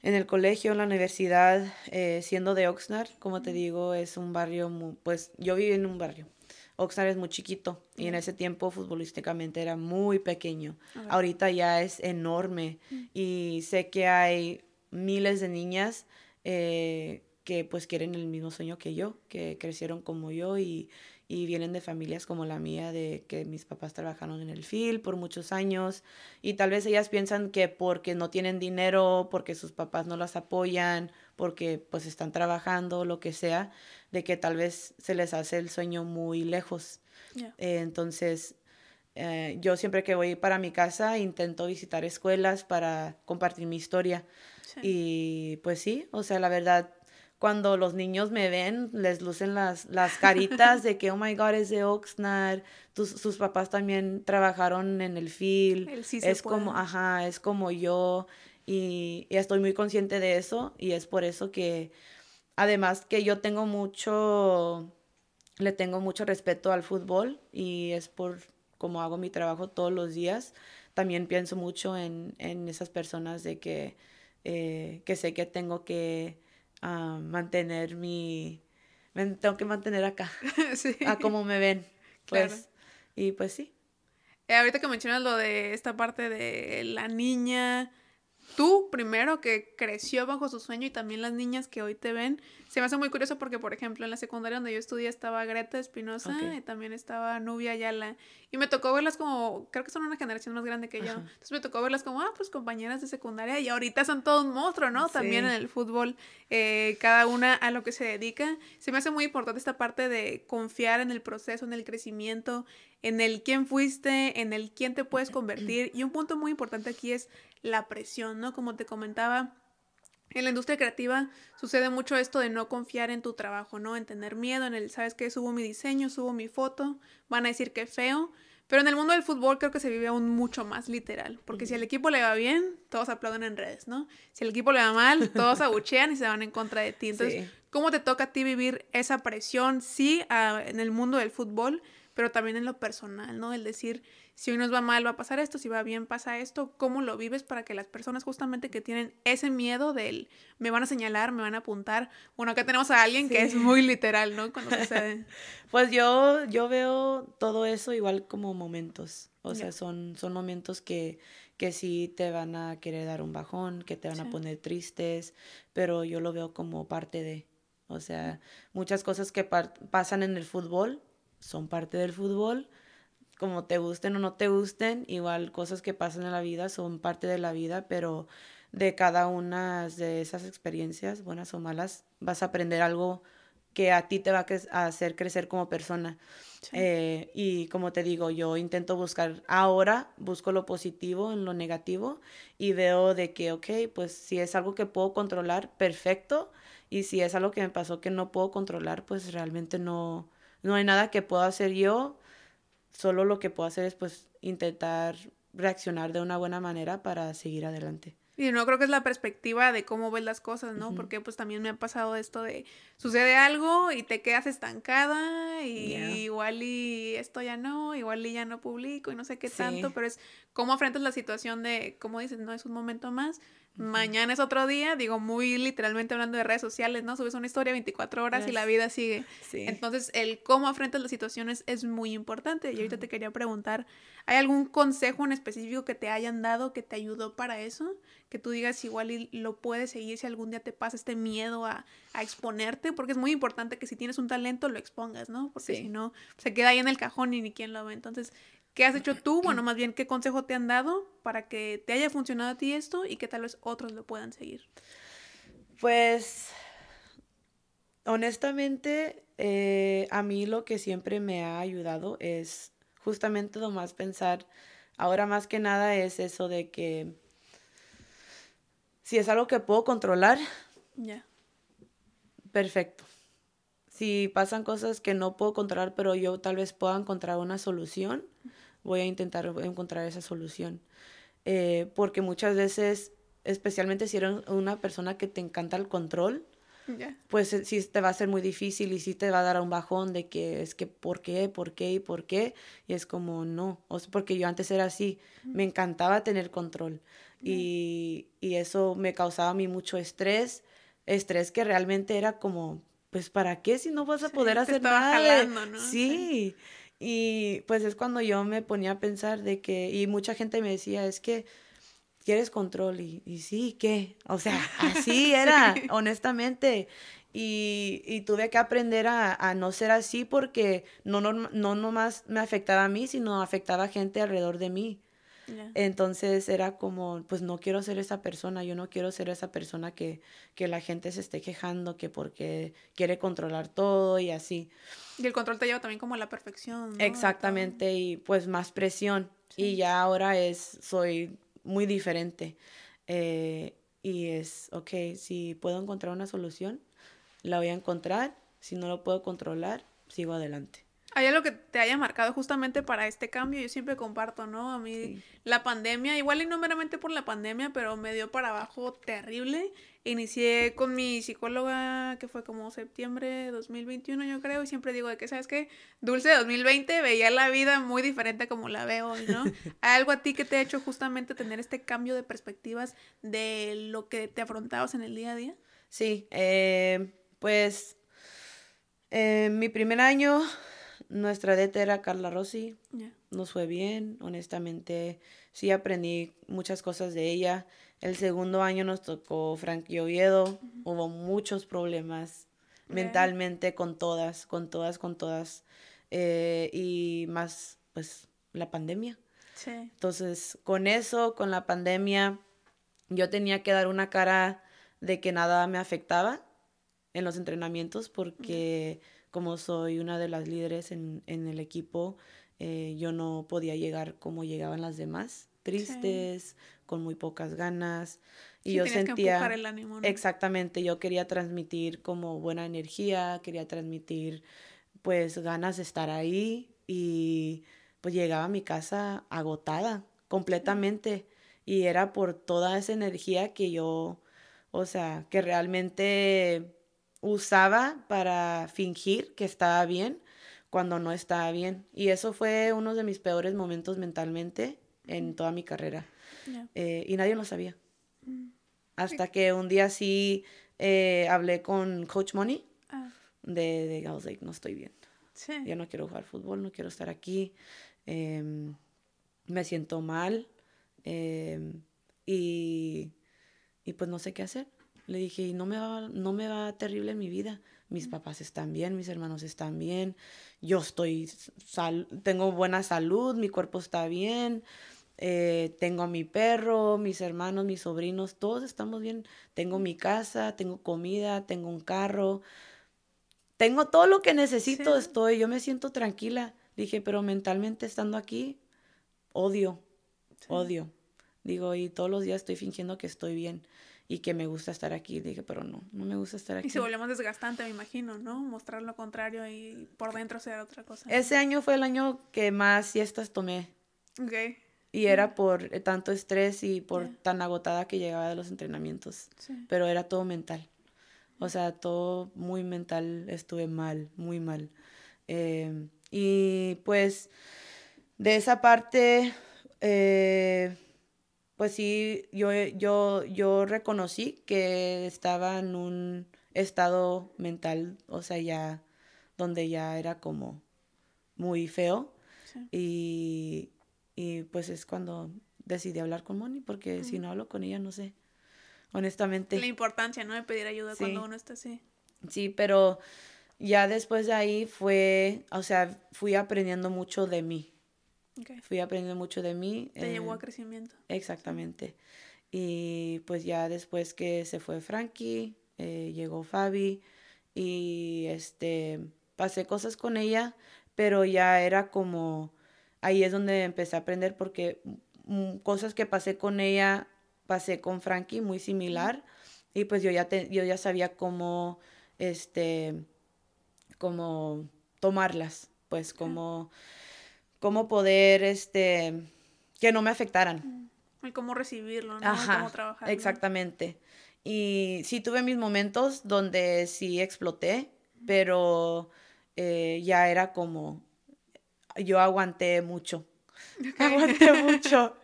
en el colegio, en la universidad, eh, siendo de Oxnard, como te digo, es un barrio, pues yo viví en un barrio. Oxnard es muy chiquito y en ese tiempo futbolísticamente era muy pequeño. Ahorita ya es enorme y sé que hay miles de niñas eh, que pues quieren el mismo sueño que yo, que crecieron como yo y, y vienen de familias como la mía, de que mis papás trabajaron en el FIL por muchos años y tal vez ellas piensan que porque no tienen dinero, porque sus papás no las apoyan, porque pues están trabajando, lo que sea, de que tal vez se les hace el sueño muy lejos. Eh, entonces, eh, yo siempre que voy para mi casa intento visitar escuelas para compartir mi historia. Y pues sí, o sea, la verdad, cuando los niños me ven, les lucen las, las caritas de que, oh my God, es de Oxnard, sus papás también trabajaron en el FIL, es como, ajá, es como yo, y, estoy muy consciente de eso, y es por eso que, además que yo tengo mucho, le tengo mucho respeto al fútbol, y es por como hago mi trabajo todos los días, también pienso mucho en, en esas personas de que, eh, que sé que tengo que a mantener mi... Me tengo que mantener acá, a cómo me ven. Pues, y pues sí. Eh, ahorita que mencionas lo de esta parte de la niña, tú primero que creció bajo su sueño y también las niñas que hoy te ven, se me hace muy curioso porque, por ejemplo, en la secundaria donde yo estudié estaba Greta Espinosa y también estaba Nubia Ayala. Y me tocó verlas como, creo que son una generación más grande que yo. Entonces me tocó verlas como, ah, pues compañeras de secundaria y ahorita son todos monstruos, ¿no? También en el fútbol, eh, cada una a lo que se dedica. Se me hace muy importante esta parte de confiar en el proceso, en el crecimiento, en el quién fuiste, en el quién te puedes convertir. Y un punto muy importante aquí es la presión, ¿no? Como te comentaba en la industria creativa sucede mucho esto de no confiar en tu trabajo, ¿no? En tener miedo, en el, ¿sabes qué? Subo mi diseño, subo mi foto, van a decir que feo. Pero en el mundo del fútbol creo que se vive aún mucho más literal, porque si al equipo le va bien, todos aplauden en redes, ¿no? Si al equipo le va mal, todos abuchean y se van en contra de ti. Entonces, ¿cómo te toca a ti vivir esa presión, sí, en el mundo del fútbol, pero también en lo personal, ¿no? El decir, si hoy nos va mal va a pasar esto, si va bien pasa esto, ¿cómo lo vives para que las personas justamente que tienen ese miedo del me van a señalar, me van a apuntar, bueno, acá tenemos a alguien que es muy literal, ¿no? Cuando sucede. pues yo, yo veo todo eso igual como momentos, o sea, son, son momentos que, que sí te van a querer dar un bajón, que te van a poner tristes, pero yo lo veo como parte de, o sea, muchas cosas que pasan en el fútbol son parte del fútbol, como te gusten o no te gusten, igual cosas que pasan en la vida son parte de la vida, pero de cada una de esas experiencias, buenas o malas, vas a aprender algo que a ti te va a hacer crecer como persona. Eh, y como te digo, yo intento buscar, ahora busco lo positivo en lo negativo y veo de que, ok, pues si es algo que puedo controlar, perfecto. Y si es algo que me pasó que no puedo controlar, pues realmente no, no hay nada que pueda hacer yo, solo lo que puedo hacer es pues intentar reaccionar de una buena manera para seguir adelante. Y no creo que es la perspectiva de cómo ves las cosas, ¿no? Porque pues también me ha pasado esto de sucede algo y te quedas estancada y igual y esto ya no, igual y ya no publico y no sé qué tanto, pero es cómo afrontas la situación de, como dices, no es un momento más, Mañana es otro día, digo, muy literalmente hablando de redes sociales, ¿no? Subes una historia 24 horas y la vida sigue. Entonces, el cómo afrontas las situaciones es muy importante. Y ahorita te quería preguntar, ¿hay algún consejo en específico que te hayan dado que te ayudó para eso? Que tú digas igual y lo puedes seguir si algún día te pasa este miedo a, a exponerte, porque es muy importante que si tienes un talento lo expongas, ¿no? Porque si no, se queda ahí en el cajón y ni quien lo ve. Entonces, ¿Qué has hecho tú? Bueno, más bien, ¿qué consejo te han dado para que te haya funcionado a ti esto y que tal vez otros lo puedan seguir? Pues, honestamente, eh, a mí lo que siempre me ha ayudado es justamente nomás pensar, ahora más que nada es eso de que si es algo que puedo controlar, ya. Perfecto. Si pasan cosas que no puedo controlar, pero yo tal vez pueda encontrar una solución, voy a intentar encontrar esa solución. Eh, porque muchas veces, especialmente si eres una persona que te encanta el control, pues eh, sí te va a ser muy difícil y sí te va a dar un bajón de que es que ¿por qué? ¿por qué? ¿y por qué? Y es como no, o sea, porque yo antes era así, me encantaba tener control y, y eso me causaba a mí mucho estrés, estrés que realmente era como, pues ¿para qué si no vas a poder hacer nada? ¿no? Sí. Y pues es cuando yo me ponía a pensar de que, y mucha gente me decía, es que quieres control y, y sí, ¿qué? O sea, así era, honestamente. Y, y, tuve que aprender a, a, no ser así porque no, no, no nomás me afectaba a mí, sino afectaba a gente alrededor de mí. Entonces era como, pues no quiero ser esa persona, yo no quiero ser esa persona que, que la gente se esté quejando, que porque quiere controlar todo y así. Y el control te lleva también como a la perfección. Exactamente, y pues más presión. Y ya ahora es, soy muy diferente. Eh, y es, ok, si puedo encontrar una solución, la voy a encontrar. Si no lo puedo controlar, sigo adelante. ¿Hay algo que te haya marcado justamente para este cambio? Yo siempre comparto, ¿no? A mí la pandemia, igual y no meramente por la pandemia, pero me dio para abajo terrible. Inicié con mi psicóloga, que fue como septiembre de 2021, yo creo, y siempre digo de que, ¿sabes qué? Dulce 2020 veía la vida muy diferente como la veo hoy, ¿no? ¿Hay algo a ti que te ha hecho justamente tener este cambio de perspectivas de lo que te afrontabas en el día a día? Sí, eh, pues en mi primer año nuestra DT era Carla Rossi. Nos fue bien, honestamente. Sí aprendí muchas cosas de ella. El segundo año nos tocó Frank Oviedo. Hubo muchos problemas mentalmente con todas, con todas, con todas. Eh, y más, pues, la pandemia. Sí. Entonces, con eso, con la pandemia, yo tenía que dar una cara de que nada me afectaba en los entrenamientos porque como soy una de las líderes en, el equipo, eh, yo no podía llegar como llegaban las demás, tristes, con muy pocas ganas. Y yo sentía... el ánimo, Exactamente, yo quería transmitir como buena energía, quería transmitir pues ganas de estar ahí y pues llegaba a mi casa agotada completamente y era por toda esa energía que yo, o sea, que realmente usaba para fingir que estaba bien cuando no estaba bien. Y eso fue uno de mis peores momentos mentalmente en toda mi carrera. Eh, y nadie lo sabía. Mm. Hasta que un día sí eh, hablé con Coach Money ah. de, de, I was like, no estoy bien. Sí. Yo no quiero jugar fútbol, no quiero estar aquí. Em, me siento mal. Em, y, y pues no sé qué hacer. Le dije, y no me va, no me va terrible en mi vida. Mis papás están bien, mis hermanos están bien, yo estoy, tengo buena salud, mi cuerpo está bien, eh, tengo a mi perro, mis hermanos, mis sobrinos, todos estamos bien. Tengo mi casa, tengo comida, tengo un carro, tengo todo lo que necesito, estoy, yo me siento tranquila. Dije, pero mentalmente estando aquí, odio, odio. Digo, y todos los días estoy fingiendo que estoy bien y que me gusta estar aquí. Dije, pero no, no me gusta estar aquí. Y se volvió más desgastante, me imagino, ¿no? Mostrar lo contrario y por dentro ser otra cosa. Ese año fue el año que más siestas tomé. Ok. Y era por eh, tanto estrés y por tan agotada que llegaba de los entrenamientos. Sí. Pero era todo mental. O sea, todo muy mental, estuve mal, muy mal. Eh, y pues de esa parte, eh, pues sí, yo, yo, yo reconocí que estaba en un estado mental, o sea, ya, donde ya era como muy feo. Y, y, pues es cuando decidí hablar con Moni, porque si no hablo con ella, no sé, honestamente. La importancia, ¿no? De pedir ayuda cuando uno está así. Sí, pero ya después de ahí fue, o sea, fui aprendiendo mucho de mí. Fui aprendiendo mucho de mí. Te llevó a crecimiento. Exactamente. Y pues ya después que se fue Frankie, eh, llegó Fabi y este, pasé cosas con ella, pero ya era como, ahí es donde empecé a aprender porque cosas que pasé con ella, pasé con Frankie muy similar y pues yo ya, yo ya sabía cómo, este, cómo tomarlas, pues como cómo poder, este, que no me afectaran. Y cómo recibirlo, ¿no? Ajá, cómo trabajar. Exactamente. Y sí tuve mis momentos donde sí exploté, pero eh, ya era como, yo aguanté mucho, aguanté mucho.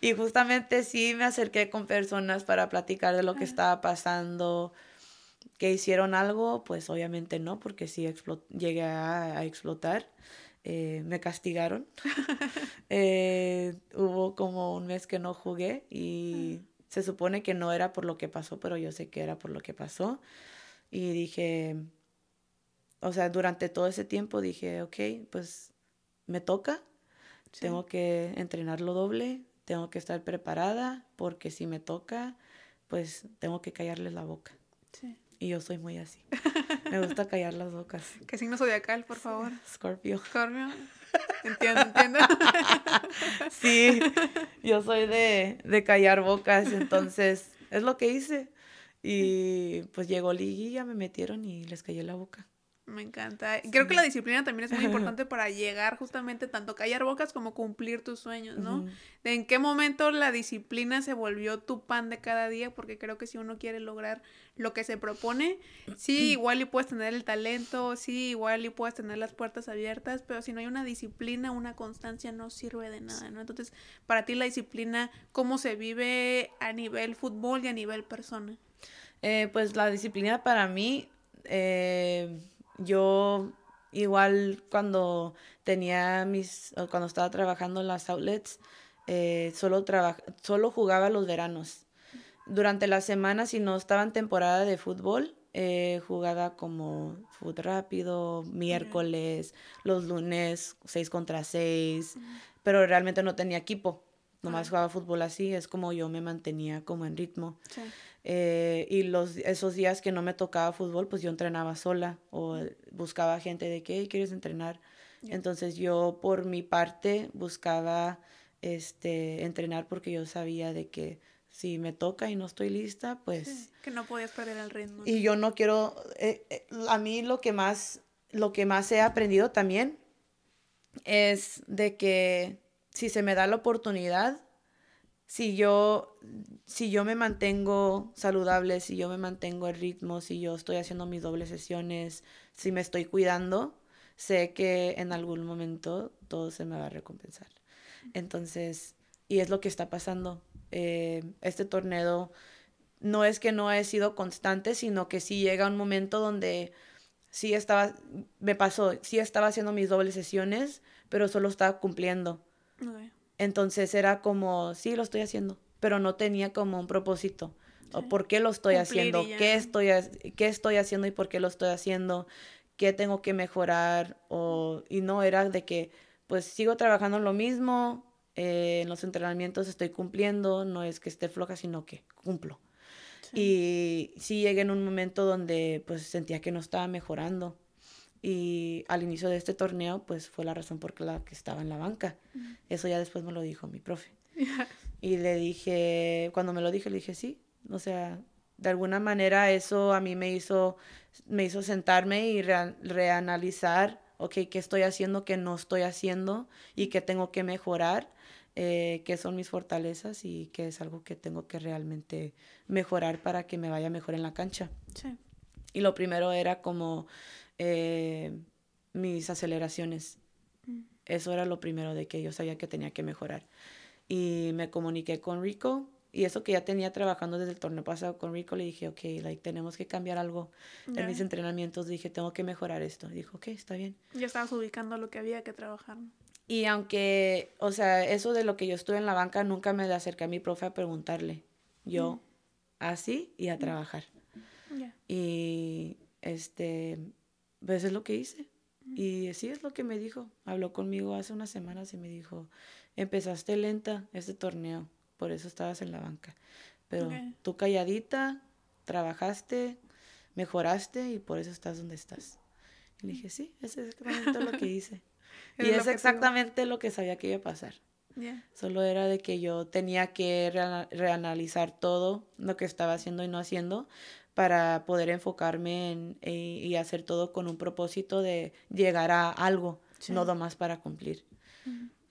Y justamente sí me acerqué con personas para platicar de lo que estaba pasando, que hicieron algo, pues obviamente no, porque sí llegué a, explotar. Eh, me castigaron. Eh, hubo como un mes que no jugué y se supone que no era por lo que pasó, pero yo sé que era por lo que pasó. Y dije, o sea, durante todo ese tiempo dije, ok, pues me toca, tengo que entrenarlo doble, tengo que estar preparada, porque si me toca, pues tengo que callarles la boca. Sí. Y yo soy muy así. Me gusta callar las bocas. ¿Qué signo zodiacal, por favor? Scorpio. Scorpio. Entiendo, entiendo. sí, yo soy de, de callar bocas, entonces es lo que hice. Y pues llegó Liguilla, me metieron y les callé la boca. Me encanta. Creo que la disciplina también es muy importante para llegar justamente tanto callar bocas como cumplir tus sueños, ¿no? De en qué momento la disciplina se volvió tu pan de cada día, porque creo que si uno quiere lograr lo que se propone, sí, igual y puedes tener el talento, sí, igual y puedes tener las puertas abiertas, pero si no hay una disciplina, una constancia, no sirve de nada, ¿no? Entonces, para ti la disciplina, ¿cómo se vive a nivel fútbol y a nivel persona? Eh, pues la disciplina para mí... Eh yo igual cuando tenía mis, cuando estaba trabajando en las outlets, eh, solo, solo jugaba los veranos. Durante la semana, si no estaba en temporada de fútbol, eh, jugaba como fútbol rápido, miércoles, los lunes, seis contra seis, pero realmente no tenía equipo. Nomás jugaba fútbol así, es como yo me mantenía como en ritmo. Eh, y los, esos días que no me tocaba fútbol, pues yo entrenaba sola o buscaba gente de que quieres entrenar. Entonces yo por mi parte buscaba este, entrenar porque yo sabía de que si me toca y no estoy lista, pues... que no podías perder el ritmo. Y yo no quiero, eh, eh, a mí lo que, más, lo que más he aprendido también es de que si se me da la oportunidad, si yo, si yo me mantengo saludable, si yo me mantengo el ritmo, si yo estoy haciendo mis dobles sesiones, si me estoy cuidando, sé que en algún momento todo se me va a recompensar. Entonces, y es lo que está pasando. Eh, este torneo no es que no he sido constante, sino que sí llega un momento donde sí estaba, me pasó, sí estaba haciendo mis dobles sesiones, pero solo estaba cumpliendo. Entonces era como, sí, lo estoy haciendo, pero no tenía como un propósito. O por qué lo estoy haciendo, ¿Qué estoy, qué estoy haciendo y por qué lo estoy haciendo, qué tengo que mejorar. O, y no era de que, pues sigo trabajando en lo mismo, eh, en los entrenamientos estoy cumpliendo, no es que esté floja, sino que cumplo. Y sí llegué en un momento donde pues sentía que no estaba mejorando y al inicio de este torneo, pues fue la razón por la que estaba en la banca. Eso ya después me lo dijo mi profe. Y le dije, cuando me lo dije, le dije sí. O sea, de alguna manera eso a mí me hizo, me hizo sentarme y reanalizar, ok, qué estoy haciendo, qué no estoy haciendo y qué tengo que mejorar, eh, qué son mis fortalezas y qué es algo que tengo que realmente mejorar para que me vaya mejor en la cancha. Sí. Y lo primero era como eh, mis aceleraciones. Mm. Eso era lo primero de que yo sabía que tenía que mejorar. Y me comuniqué con Rico. Y eso que ya tenía trabajando desde el torneo pasado con Rico, le dije, ok, like, tenemos que cambiar algo en mis entrenamientos. Dije, tengo que mejorar esto. dijo, ok, está bien. Ya estabas ubicando lo que había que trabajar. Y aunque, o sea, eso de lo que yo estuve en la banca, nunca me acerqué a mi profe a preguntarle. Yo, mm. así y a mm. trabajar. Y, este, pues es lo que hice. Y sí es lo que me dijo. Habló conmigo hace unas semanas y me dijo, empezaste lenta este torneo, por eso estabas en la banca. Pero tú calladita, trabajaste, mejoraste y por eso estás donde estás. Y le dije, sí, es exactamente lo que hice. y es exactamente lo que sabía que iba a pasar. Solo era de que yo tenía que reanalizar todo lo que estaba haciendo y no haciendo para poder enfocarme en, eh, y hacer todo con un propósito de llegar a algo, no nomás para cumplir.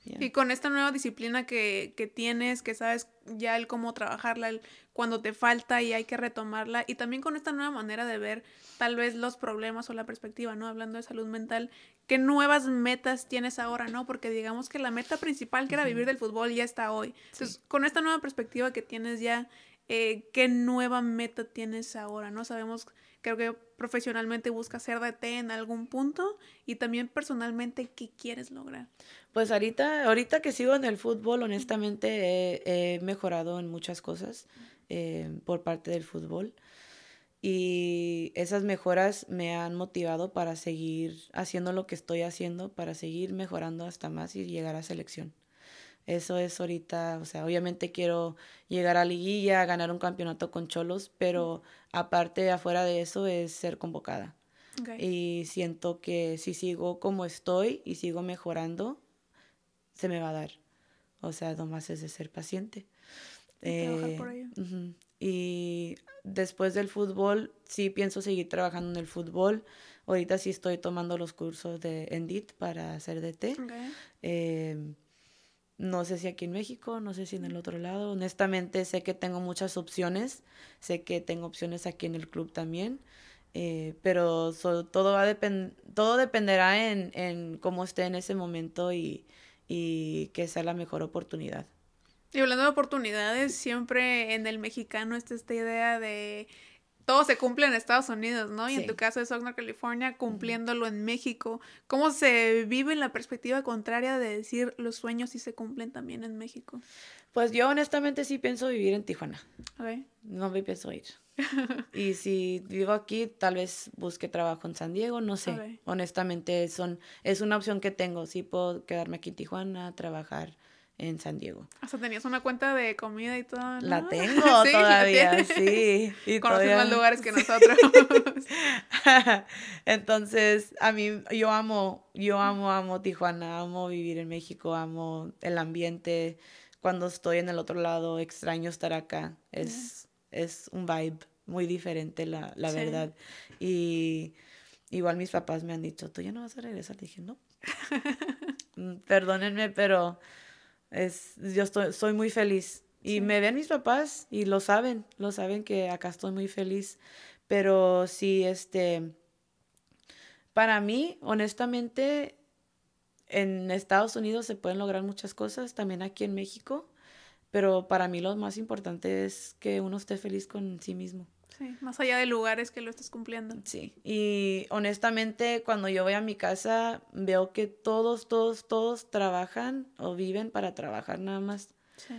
Y con esta nueva disciplina que, que, tienes, que sabes ya el cómo trabajarla, el, cuando te falta y hay que retomarla, y también con esta nueva manera de ver tal vez los problemas o la perspectiva, ¿no? Hablando de salud mental, ¿qué nuevas metas tienes ahora, ¿no? Porque digamos que la meta principal, que era vivir del fútbol, ya está hoy. Entonces, con esta nueva perspectiva que tienes ya, eh, ¿qué nueva meta tienes ahora, ¿no? Sabemos creo que profesionalmente buscas ser DT en algún punto y también personalmente qué quieres lograr. Pues ahorita, ahorita que sigo en el fútbol, honestamente he, mejorado en muchas cosas eh, por parte del fútbol y esas mejoras me han motivado para seguir haciendo lo que estoy haciendo, para seguir mejorando hasta más y llegar a selección. Eso es ahorita, o sea, obviamente quiero llegar a liguilla, ganar un campeonato con Cholos, pero aparte, afuera de eso, es ser convocada. Y siento que si sigo como estoy y sigo mejorando, se me va a dar. O sea, nomás es de ser paciente. Y, eh, por ello. y después del fútbol, sí pienso seguir trabajando en el fútbol. Ahorita sí estoy tomando los cursos de Endit para hacer DT. Eh, no sé si aquí en México, no sé si en el otro lado. Honestamente sé que tengo muchas opciones, sé que tengo opciones aquí en el club también, eh, pero todo, va a todo dependerá en, en, cómo esté en ese momento y, y que sea la mejor oportunidad. Y hablando de oportunidades, siempre en el mexicano está esta idea de todo se cumple en Estados Unidos, ¿no? Y en tu caso es Oxnard, California, cumpliéndolo en México. ¿Cómo se vive en la perspectiva contraria de decir los sueños sí se cumplen también en México? Pues yo honestamente sí pienso vivir en Tijuana. No me pienso ir. y si vivo aquí, tal vez busque trabajo en San Diego, no sé. Honestamente, son, es una opción que tengo. Sí puedo quedarme aquí en Tijuana, trabajar en San Diego. Hasta tenías una cuenta de comida y todo. La tengo todavía, sí. Y Conoces más lugares que nosotros. Entonces, a mí, yo amo, yo amo, amo Tijuana, amo vivir en México, amo el ambiente. Cuando estoy en el otro lado, extraño estar acá. Es, es un vibe muy diferente, la, la verdad. Y igual mis papás me han dicho, ¿tú ya no vas a regresar? dije, no. Mm, perdónenme, pero es, yo estoy, soy muy feliz. Y me ven mis papás y lo saben, lo saben que acá estoy muy feliz. Pero sí, este, para mí, honestamente, en Estados Unidos se pueden lograr muchas cosas, también aquí en México, pero para mí lo más importante es que uno esté feliz con sí mismo. Sí, más allá de lugares que lo estés cumpliendo. Sí, y honestamente cuando yo voy a mi casa veo que todos, todos, todos trabajan o viven para trabajar nada más. Sí.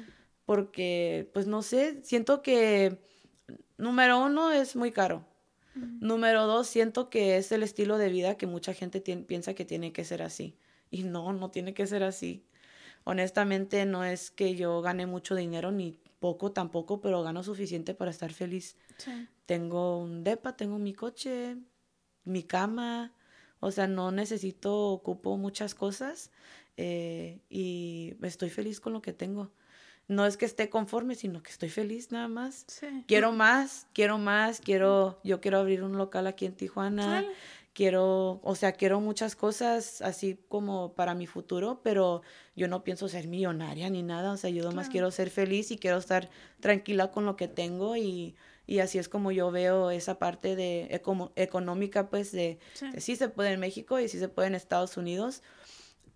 Porque, pues no sé, siento que número uno es muy caro. Número dos, siento que es el estilo de vida que mucha gente piensa que tiene que ser así. Y no, no tiene que ser así. Honestamente, no es que yo gane mucho dinero ni poco tampoco, pero gano suficiente para estar feliz. Tengo un depa, tengo mi coche, mi cama, o sea, no necesito, ocupo muchas cosas eh, y estoy feliz con lo que tengo. No es que esté conforme, sino que estoy feliz nada más. Quiero más, quiero más, quiero, yo quiero abrir un local aquí en Tijuana quiero, o sea, quiero muchas cosas así como para mi futuro, pero yo no pienso ser millonaria ni nada, o sea, yo más quiero ser feliz y quiero estar tranquila con lo que tengo y, y así es como yo veo esa parte de económica, pues de sí. se puede en México y sí se puede en Estados Unidos,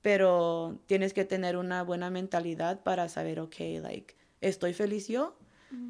pero tienes que tener una buena mentalidad para saber, ok, like, ¿estoy feliz yo?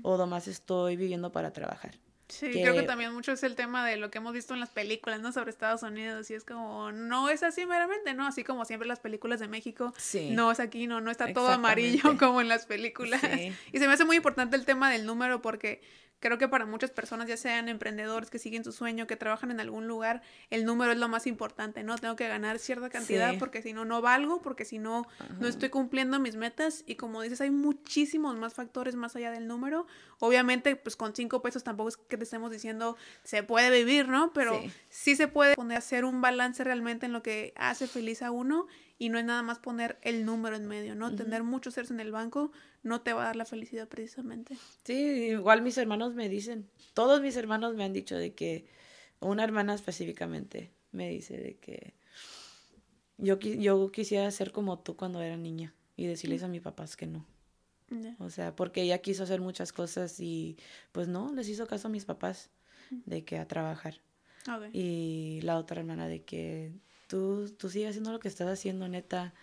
O nomás estoy viviendo para trabajar. Sí, creo que también mucho es el tema de lo que hemos visto en las películas, ¿no? Sobre Estados Unidos, y es como, no es así meramente, ¿no? Así como siempre las películas de México, sí. no es aquí, no, no está todo amarillo como en las películas. Y se me hace muy importante el tema del número porque Creo que para muchas personas, ya sean emprendedores que siguen su sueño, que trabajan en algún lugar, el número es lo más importante, ¿no? Tengo que ganar cierta cantidad porque si no, no valgo, porque si no, no estoy cumpliendo mis metas. Y como dices, hay muchísimos más factores más allá del número. Obviamente, pues con cinco pesos tampoco es que te estemos diciendo se puede vivir, ¿no? Pero sí, sí se puede poner, hacer un balance realmente en lo que hace feliz a uno y no es nada más poner el número en medio, ¿no? Tener muchos seres en el banco no te va a dar la felicidad precisamente. Sí, igual mis hermanos me dicen, todos mis hermanos me han dicho de que, una hermana específicamente me dice de que yo, yo quisiera ser como tú cuando era niña y decirles a mis papás que no. O sea, porque ella quiso hacer muchas cosas y pues no, les hizo caso a mis papás de que a trabajar. Y la otra hermana de que tú, tú sigues haciendo lo que estás haciendo, neta.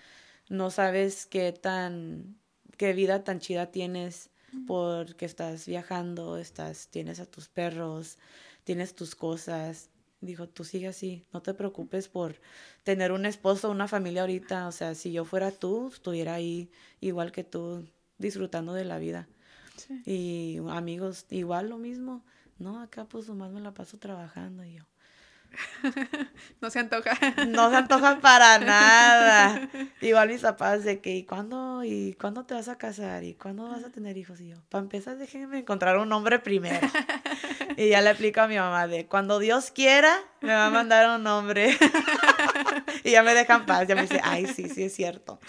No sabes qué tan, qué vida tan chida tienes porque estás viajando, estás, tienes a tus perros, tienes tus cosas. Dijo, tú sigue así, no te preocupes por tener un esposo, una familia ahorita. O sea, si yo fuera tú, estuviera ahí igual que tú, disfrutando de la vida. Y amigos, igual lo mismo. No, acá pues nomás me la paso trabajando y yo. no se antoja. no se antoja para nada. Igual mis papás de que, ¿y cuándo, ¿y cuándo te vas a casar? ¿Y cuándo vas a tener hijos? Y yo, para empezar, déjenme encontrar un hombre primero. y ya le explico a mi mamá de, cuando Dios quiera, me va a mandar un hombre. y ya me dejan paz, ya me dice, ay, sí, sí es cierto.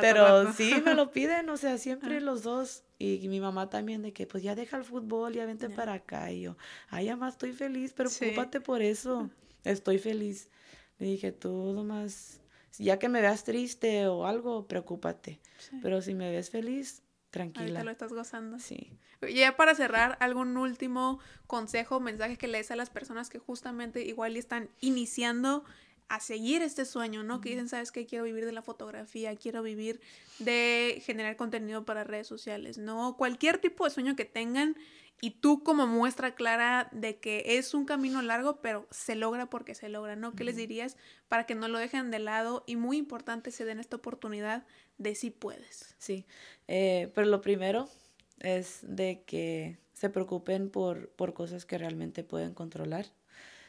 Pero sí, me lo piden, o sea, siempre los dos. Y mi mamá también de que, pues ya deja el fútbol, ya vente para acá. Y yo, ay, mamá, estoy feliz, preocúpate por eso. Estoy feliz. Le dije, tú nomás, ya que me veas triste o algo, preocúpate. Pero si me ves feliz, tranquila. Ahorita lo estás gozando. Sí. Y ya para cerrar, ¿algún último consejo, mensaje que le des a las personas que justamente igual están iniciando a seguir este sueño, ¿no? Que dicen, ¿sabes qué? Quiero vivir de la fotografía, quiero vivir de generar contenido para redes sociales, ¿no? Cualquier tipo de sueño que tengan y tú como muestra clara de que es un camino largo, pero se logra porque se logra, ¿no? ¿Qué les dirías para que no lo dejen de lado y muy importante se den esta oportunidad de si puedes? Sí, eh, pero lo primero es de que se preocupen por, por cosas que realmente pueden controlar.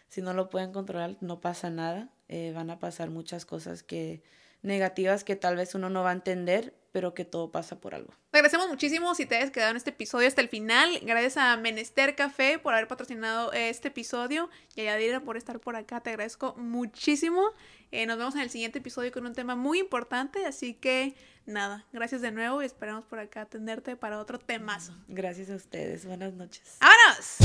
Si no lo pueden controlar, no pasa nada eh, van a pasar muchas cosas que negativas que tal vez uno no va a entender, pero que todo pasa por algo. Te agradecemos muchísimo si te has quedado en este episodio hasta el final. Gracias a Menester Café por haber patrocinado este episodio y a Yadira por estar por acá. Te agradezco muchísimo. Eh, nos vemos en el siguiente episodio con un tema muy importante. Así que nada, gracias de nuevo y esperamos por acá atenderte para otro temazo. Gracias a ustedes. Buenas noches. ¡Vámonos!